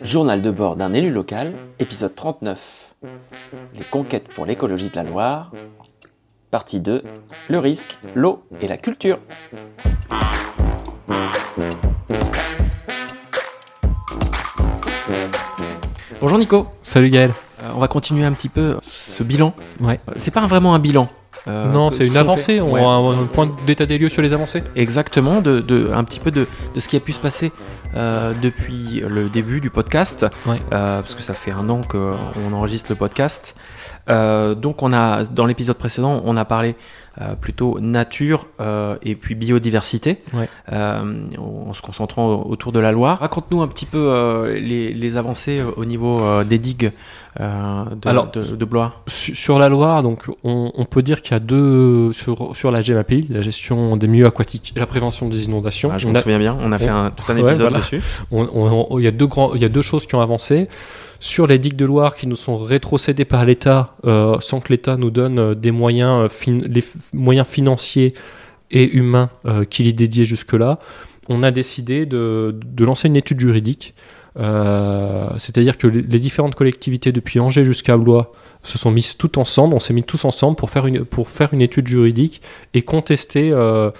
Journal de bord d'un élu local, épisode 39. Les conquêtes pour l'écologie de la Loire. Partie 2. Le risque, l'eau et la culture. Bonjour Nico. Salut Gaël. Euh, on va continuer un petit peu ce bilan. Ouais. Euh, C'est pas vraiment un bilan. Euh, non, c'est ce une avancée. On Ouais. a un, un point d'état des lieux sur les avancées. Exactement, de, de- un petit peu de, de ce qui a pu se passer euh, depuis le début du podcast, Ouais. Euh, parce que ça fait un an qu'on enregistre le podcast. Donc on a, dans l'épisode précédent, on a parlé plutôt nature et puis biodiversité, Ouais. en se concentrant autour de la Loire. Raconte-nous un petit peu les, les avancées au niveau des digues euh, de, Alors, de, de Blois. Su- Sur la Loire, donc, on, on peut dire qu'il y a deux sur, sur la GMAPI, la gestion des milieux aquatiques et la prévention des inondations. Ah, je on me a- souviens bien, on a fait un, tout un épisode dessus. il y a deux grands, il y a deux choses qui ont avancé. Sur les digues de Loire qui nous sont rétrocédées par l'État, euh, sans que l'État nous donne euh, des moyens, fin- les moyens financiers et humains euh, qu'il y dédiait jusque-là, on a décidé de, de lancer une étude juridique. Euh, C'est-à-dire que les différentes collectivités, depuis Angers jusqu'à Blois, se sont mises toutes ensemble. On s'est mis tous ensemble pour faire une, pour faire une étude juridique et contester euh,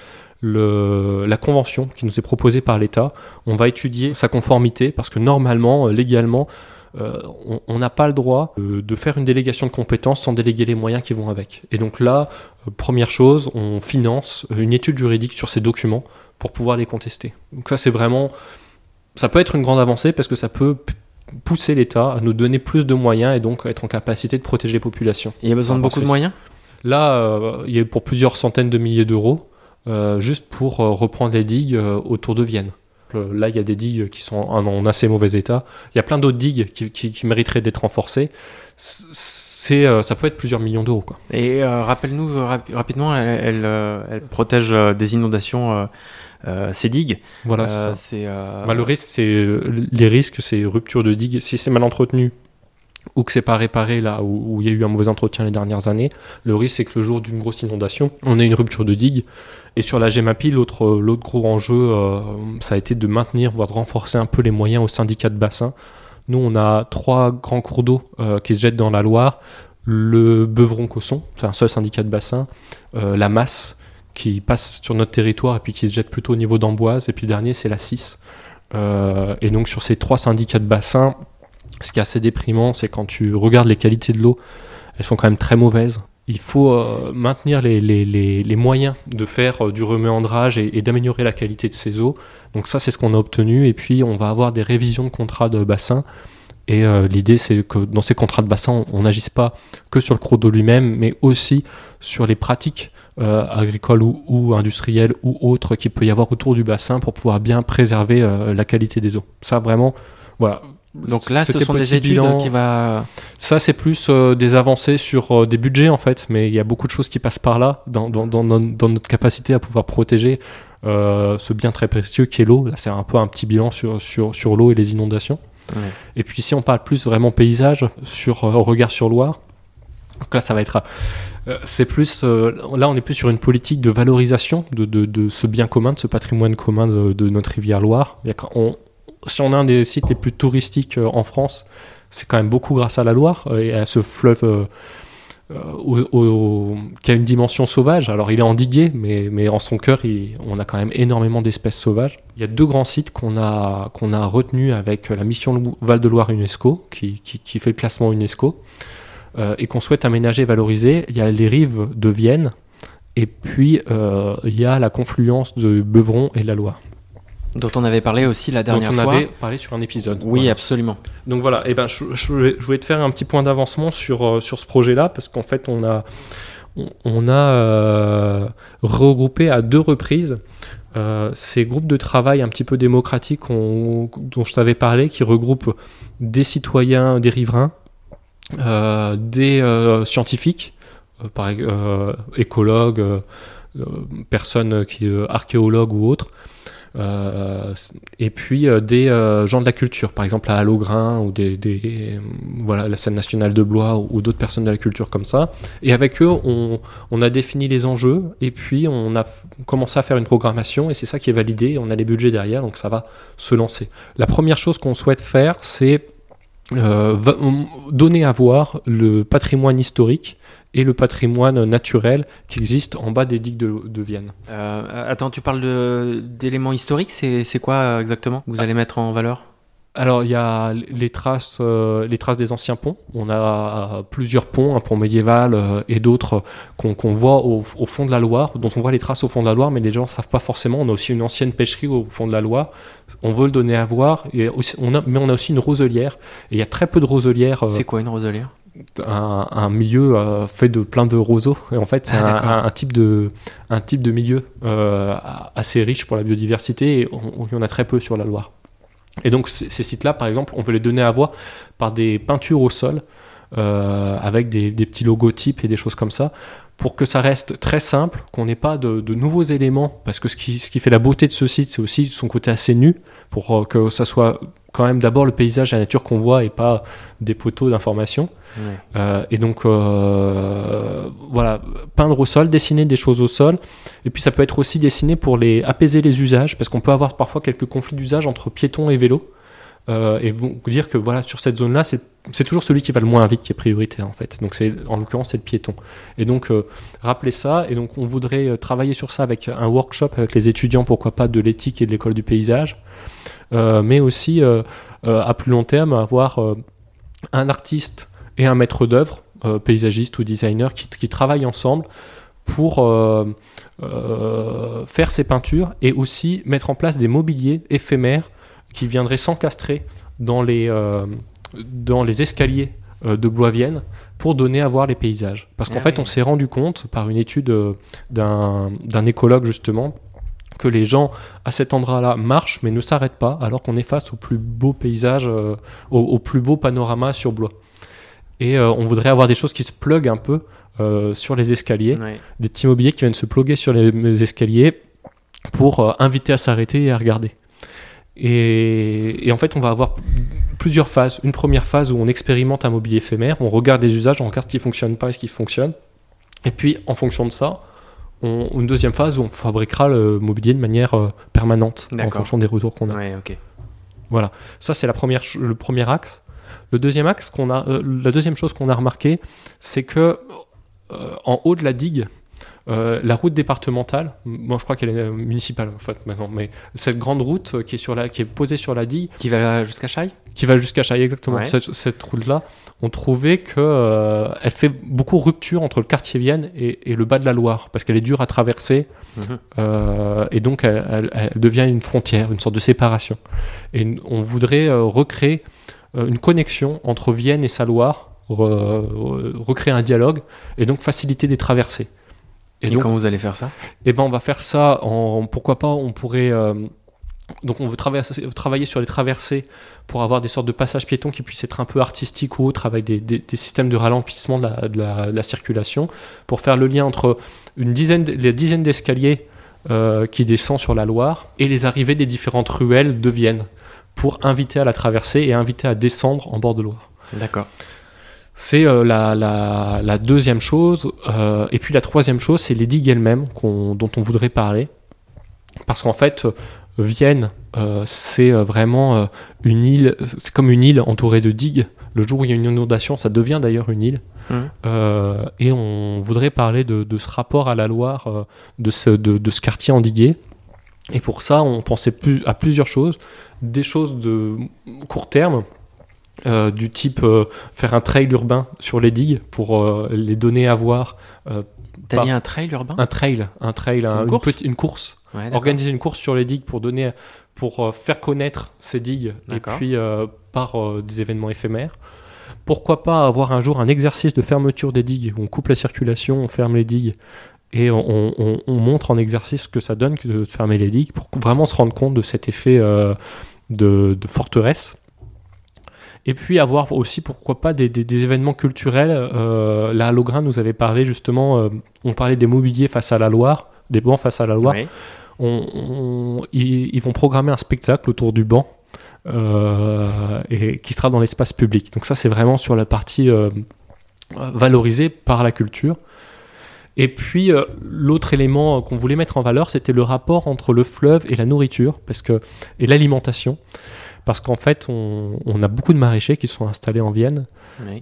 la convention qui nous est proposée par l'État. On va étudier sa conformité parce que normalement, euh, légalement, on- n'a pas le droit de faire une délégation de compétences sans déléguer les moyens qui vont avec. Et donc là, première chose, on finance une étude juridique sur ces documents pour pouvoir les contester. Donc ça, c'est vraiment... Ça peut être une grande avancée parce que ça peut pousser l'État à nous donner plus de moyens et donc être en capacité de protéger les populations. Il y a besoin de beaucoup de moyens? Là, euh, il y a eu pour plusieurs centaines de milliers d'euros, euh, juste pour euh, reprendre les digues autour de Vienne. Là, il y a des digues qui sont en, en assez mauvais état. Il y a plein d'autres digues qui, qui- qui mériteraient d'être renforcées. C'est, euh, ça peut être plusieurs millions d'euros. quoi. Et euh, rappelle-nous euh, rapi- rapidement, elle, elle, elle protège des inondations euh, ces digues. Voilà, c'est Euh, Bah, le risque, c'est les risques, c'est rupture de digue. Si c'est mal entretenu ou que c'est pas réparé là où, où il y a eu un mauvais entretien les dernières années, le risque c'est que le jour d'une grosse inondation, on ait une rupture de digue. Et sur la GEMAPI, l'autre l'autre gros enjeu, euh, ça a été de maintenir, voire de renforcer un peu les moyens au syndicat de bassin. Nous, on a trois grands cours d'eau euh, qui se jettent dans la Loire. Le Beuvron-Cosson, c'est un seul syndicat de bassin. Euh, la Masse, qui passe sur notre territoire et puis qui se jette plutôt au niveau d'Amboise. Et puis le dernier, c'est la 6. Euh, et donc sur ces trois syndicats de bassin, ce qui est assez déprimant, c'est quand tu regardes les qualités de l'eau, elles sont quand même très mauvaises. Il faut euh, maintenir les, moyens de faire euh, du reméandrage et, d'améliorer la qualité de ces eaux. Donc ça, c'est ce qu'on a obtenu. Et puis, on va avoir des révisions de contrats de bassin. Et euh, l'idée, c'est que dans ces contrats de bassin, on n'agisse pas que sur le cours d'eau lui-même, mais aussi sur les pratiques agricoles ou, ou industrielles ou autres qu'il peut y avoir autour du bassin pour pouvoir bien préserver la qualité des eaux. Ça, vraiment, voilà. Donc là, ce sont des études bilan. qui va. Ça, c'est plus euh, des avancées sur euh, des budgets, en fait, mais il y a beaucoup de choses qui passent par là, dans, dans- dans- dans- dans notre capacité à pouvoir protéger euh, ce bien très précieux qui est l'eau. Là, c'est un peu un petit bilan sur, sur, sur l'eau et les inondations. Ouais. Et puis, si on parle plus vraiment paysage, sur au regard sur Loire, donc là, ça va être. c'est plus. là, on est plus sur une politique de valorisation de, de- de ce bien commun, de ce patrimoine commun de, de notre rivière Loire. On- si on a un des sites les plus touristiques euh, en France, c'est quand même beaucoup grâce à la Loire euh, et à ce fleuve euh, qui a une dimension sauvage. Alors il est endigué, mais, mais en son cœur, on a quand même énormément d'espèces sauvages. Il y a deux grands sites qu'on a, a retenus avec la mission Val-de-Loire UNESCO, qui, qui- fait le classement UNESCO, et qu'on souhaite aménager et valoriser. Il y a les rives de Vienne, et puis il y a la confluence de Beuvron et la Loire. Dont on avait parlé aussi la dernière dont on fois. avait parlé sur un épisode. Oui, Voilà. absolument. Donc voilà, et ben, je, je voulais, je voulais te faire un petit point d'avancement sur, euh, sur ce projet-là, parce qu'en fait, on a, on, on a euh, regroupé à deux reprises euh, ces groupes de travail un petit peu démocratiques on- dont je t'avais parlé, qui regroupent des citoyens, des riverains, des scientifiques, par, écologues, personnes qui, archéologues ou autres, et puis euh, des euh, gens de la culture, par exemple à Allogrin ou des, des- voilà, la scène nationale de Blois ou, ou d'autres personnes de la culture comme ça. Et avec eux, on, on a défini les enjeux et puis on a commencé à faire une programmation et c'est ça qui est validé. On a les budgets derrière, donc ça va se lancer. La première chose qu'on souhaite faire, c'est euh, va- donner à voir le patrimoine historique et le patrimoine naturel qui existe en bas des digues de, de Vienne. Euh, attends, tu parles d'éléments historiques, c'est quoi euh, exactement que vous allez mettre en valeur? Alors il y a les traces, euh, les traces des anciens ponts. On a plusieurs ponts, un pont médiéval euh, et d'autres qu'on voit au, au fond de la Loire, dont on voit les traces au fond de la Loire, mais les gens ne savent pas forcément. On a aussi une ancienne pêcherie au fond de la Loire. On veut le donner à voir, et aussi- on a, mais on a aussi une roselière. Et il y a très peu de roselières. euh, C'est quoi une roselière? un, un milieu euh, fait de plein de roseaux. Et en fait, c'est Ah, un, type de, un type de milieu euh, assez riche pour la biodiversité et on, il y en a très peu sur la Loire. Et donc, ces sites-là, par exemple, on veut les donner à voir par des peintures au sol euh, avec des, des petits logotypes et des choses comme ça pour que ça reste très simple, qu'on n'ait pas de, de nouveaux éléments, parce que ce qui, ce qui fait la beauté de ce site, c'est aussi son côté assez nu, pour euh, que ça soit quand même d'abord le paysage, la nature qu'on voit et pas des poteaux d'information. Ouais. Euh, et donc, euh, voilà, peindre au sol, dessiner des choses au sol. Et puis, ça peut être aussi dessiné pour les, apaiser les usages, parce qu'on peut avoir parfois quelques conflits d'usage entre piétons et vélos. Euh, et vous dire que voilà, sur cette zone-là, c'est toujours celui qui va le moins vite qui est prioritaire en fait. Donc, c'est en l'occurrence, c'est le piéton. Et donc, euh, rappelez ça. Et donc, on voudrait euh, travailler sur ça avec un workshop avec les étudiants, pourquoi pas, de l'éthique et de l'école du paysage. Mais aussi, à plus long terme, avoir un artiste et un maître d'œuvre, paysagiste ou designer, qui, qui travaillent ensemble pour faire ces peintures et aussi mettre en place des mobiliers éphémères qui viendraient s'encastrer dans les, euh, dans les escaliers euh, de Blois-Vienne pour donner à voir les paysages. Parce qu'en Ah fait, oui. on s'est rendu compte par une étude euh, d'un d'un écologue justement que les gens à cet endroit-là marchent mais ne s'arrêtent pas alors qu'on est face au plus beau paysage, euh, au, au plus beau panorama sur Blois. Et euh, on voudrait avoir des choses qui se pluguent un peu euh, sur les escaliers, des petits mobiliers qui viennent se pluguer sur les, les escaliers pour inviter à s'arrêter et à regarder. Et, et en fait, on va avoir plusieurs phases. Une première phase où on expérimente un mobilier éphémère, on regarde les usages, on regarde ce qui fonctionne pas et ce qui fonctionne. Et puis, en fonction de ça, on, une deuxième phase où on fabriquera le mobilier de manière euh, permanente en fonction des retours qu'on a. Ouais, ok. Ça, c'est la première, ch- le premier axe. Le deuxième axe qu'on a, euh, la deuxième chose qu'on a remarqué, c'est que euh, en haut de la digue, euh, la route départementale, moi je crois qu'elle est euh, municipale en fait maintenant, mais cette grande route euh, qui est sur la, qui est posée sur la digue, Qui va jusqu'à Chaille? Qui va jusqu'à Chaille exactement, Ouais. cette, cette route-là, on trouvait que euh, elle fait beaucoup rupture entre le quartier Vienne et, et le bas de la Loire, parce qu'elle est dure à traverser Mhm. euh, et donc elle, elle- elle devient une frontière, une sorte de séparation. Et on voudrait recréer une connexion entre Vienne et sa Loire, re- re- recréer un dialogue et donc faciliter des traversées. Et, Et donc, comment vous allez faire ça eh ben, on va faire ça en. Pourquoi pas, on pourrait. euh, donc, on veut travailler sur les traversées pour avoir des sortes de passages piétons qui puissent être un peu artistiques ou autres, avec des, des- des systèmes de ralentissement de la, de la- de la circulation, pour faire le lien entre une dizaine, les dizaines d'escaliers euh, qui descendent sur la Loire et les arrivées des différentes ruelles de Vienne, pour inviter à la traversée et inviter à descendre en bord de Loire. D'accord. C'est euh, la, la- la deuxième chose. euh, et puis la troisième chose, c'est les digues elles-mêmes qu'on- dont on voudrait parler. Parce qu'en fait, euh, Vienne, euh, c'est vraiment euh, une île, c'est comme une île entourée de digues. Le jour où il y a une inondation, ça devient d'ailleurs une île. Euh, et on voudrait parler de, de ce rapport à la Loire, de, ce, de, de ce quartier endigué. Et pour ça, on pensait plus, à plusieurs choses. Des choses de court terme, euh, du type euh, faire un trail urbain sur les digues pour euh, les donner à voir. T'as dit un trail urbain? Un trail, un trail, un- une une, course? une course. Ouais. Organiser une course sur les digues pour donner, pour faire connaître ces digues et puis par des événements éphémères. Pourquoi pas avoir un jour un exercice de fermeture des digues où on coupe la circulation, on ferme les digues et on, on- on montre en exercice ce que ça donne que de fermer les digues pour vraiment se rendre compte de cet effet de, de forteresse. Et puis avoir aussi, pourquoi pas, des, des- des événements culturels. Euh, là, Logrin nous avait parlé justement, euh, on parlait des mobiliers face à la Loire, des bancs face à la Loire. Ils, vont programmer un spectacle autour du banc et qui sera dans l'espace public. Donc ça, c'est vraiment sur la partie valorisée par la culture. Et puis l'autre élément qu'on voulait mettre en valeur, c'était le rapport entre le fleuve et la nourriture, parce que et l'alimentation, parce qu'en fait, on, a beaucoup de maraîchers qui sont installés en Vienne.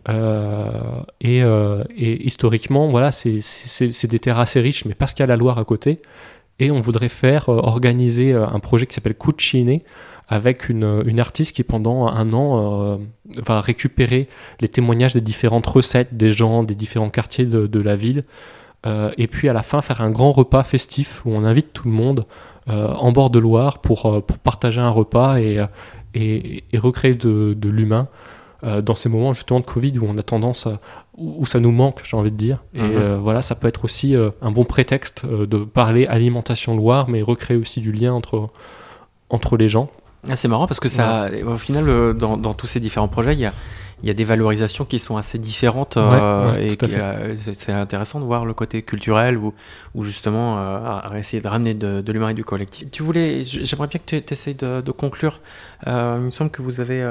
Euh, euh, et, historiquement, voilà, c'est des terres assez riches, mais parce qu'il y a la Loire à côté. Et on voudrait faire euh, organiser un projet qui s'appelle Cucine avec une, artiste qui pendant un an va récupérer les témoignages des différentes recettes des gens, des différents quartiers de, la ville. et puis à la fin faire un grand repas festif où on invite tout le monde en bord de Loire pour, pour partager un repas et, et, recréer de, l'humain euh, dans ces moments justement de Covid où on a tendance à, où, ça nous manque, j'ai envie de dire. Et mhm. euh, voilà, ça peut être aussi euh, un bon prétexte de parler alimentation Loire, mais recréer aussi du lien entre, entre les gens. Ah, c'est marrant parce que ça, au final, dans, dans, tous ces différents projets, il y a, il y a des valorisations qui sont assez différentes euh, et euh, c'est intéressant de voir le côté culturel ou, ou justement euh, essayer de ramener de, l'humain et du collectif. Tu voulais, j'aimerais bien que tu essayes de, conclure. il me semble que vous avez,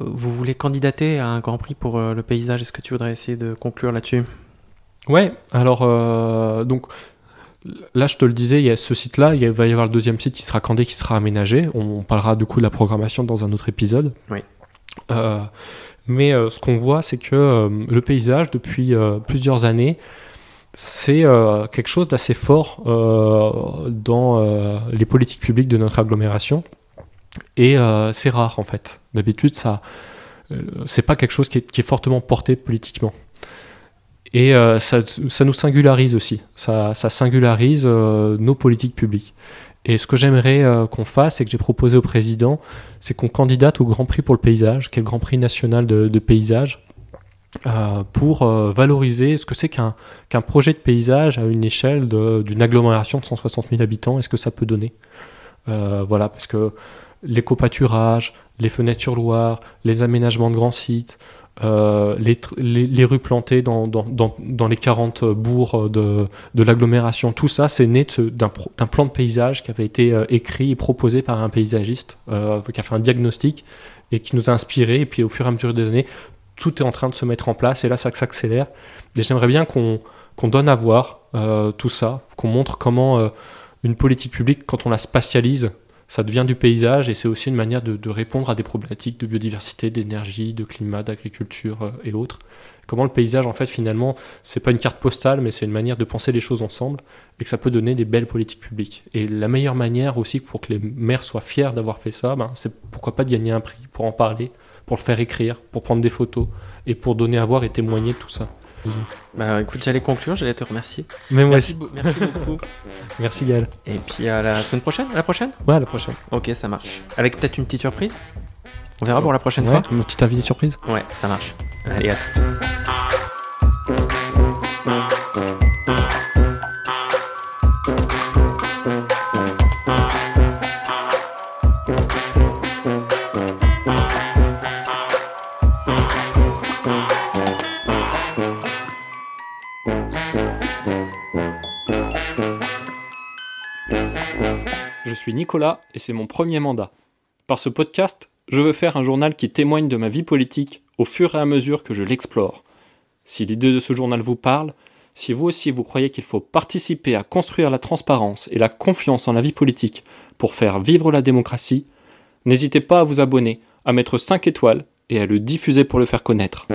vous voulez candidater à un Grand Prix pour le paysage. Est-ce que tu voudrais essayer de conclure là-dessus? Ouais. Alors donc. Là, je te le disais, il y a ce site-là, il va y avoir le deuxième site qui sera Candé, qui sera aménagé. On parlera du coup de la programmation dans un autre épisode. Oui. Euh, mais euh, ce qu'on voit, c'est que euh, le paysage, depuis plusieurs années, c'est quelque chose d'assez fort dans les politiques publiques de notre agglomération. Et c'est rare en fait. D'habitude, ça, c'est pas quelque chose qui est, fortement porté politiquement. Et ça, ça, nous singularise aussi. Ça, singularise nos politiques publiques. Et ce que j'aimerais euh, qu'on fasse et que j'ai proposé au président, c'est qu'on candidate au Grand Prix pour le paysage, qui est le Grand Prix national de, paysage, euh, pour euh, valoriser ce que c'est qu'un qu'un projet de paysage à une échelle d'une agglomération de 160 000 habitants, est-ce que ça peut donner? voilà, parce que l'éco-pâturage, les fenêtres sur Loire, les aménagements de grands sites, euh, les, rues plantées dans, les 40 bourgs de, de l'agglomération, tout ça, c'est né d'un plan de paysage qui avait été euh, écrit et proposé par un paysagiste euh, qui a fait un diagnostic et qui nous a inspiré. Et puis au fur et à mesure des années, tout est en train de se mettre en place et là, ça s'accélère. Et j'aimerais bien qu'on donne à voir tout ça, qu'on montre comment une politique publique, quand on la spatialise, ça devient du paysage et c'est aussi une manière de, répondre à des problématiques de biodiversité, d'énergie, de climat, d'agriculture euh, et autres. Comment le paysage, en fait, finalement, c'est pas une carte postale, mais c'est une manière de penser les choses ensemble et que ça peut donner des belles politiques publiques. Et la meilleure manière aussi pour que les maires soient fiers d'avoir fait ça, ben, c'est pourquoi pas de gagner un prix, pour en parler, pour le faire écrire, pour prendre des photos et pour donner à voir et témoigner de tout ça. Bah écoute, j'allais conclure, j'allais te remercier. Mais moi merci, merci beaucoup. merci Gaël. Et puis à la semaine prochaine À la prochaine? Ouais, à la prochaine. Ok, ça marche. Avec peut-être une petite surprise? On verra pour la prochaine fois Une petite invité surprise? Ouais, ça marche. Allez, à suis Nicolas et c'est mon premier mandat. Par ce podcast, je veux faire un journal qui témoigne de ma vie politique au fur et à mesure que je l'explore. Si l'idée de ce journal vous parle, si vous aussi vous croyez qu'il faut participer à construire la transparence et la confiance en la vie politique pour faire vivre la démocratie, n'hésitez pas à vous abonner, à mettre 5 étoiles et à le diffuser pour le faire connaître.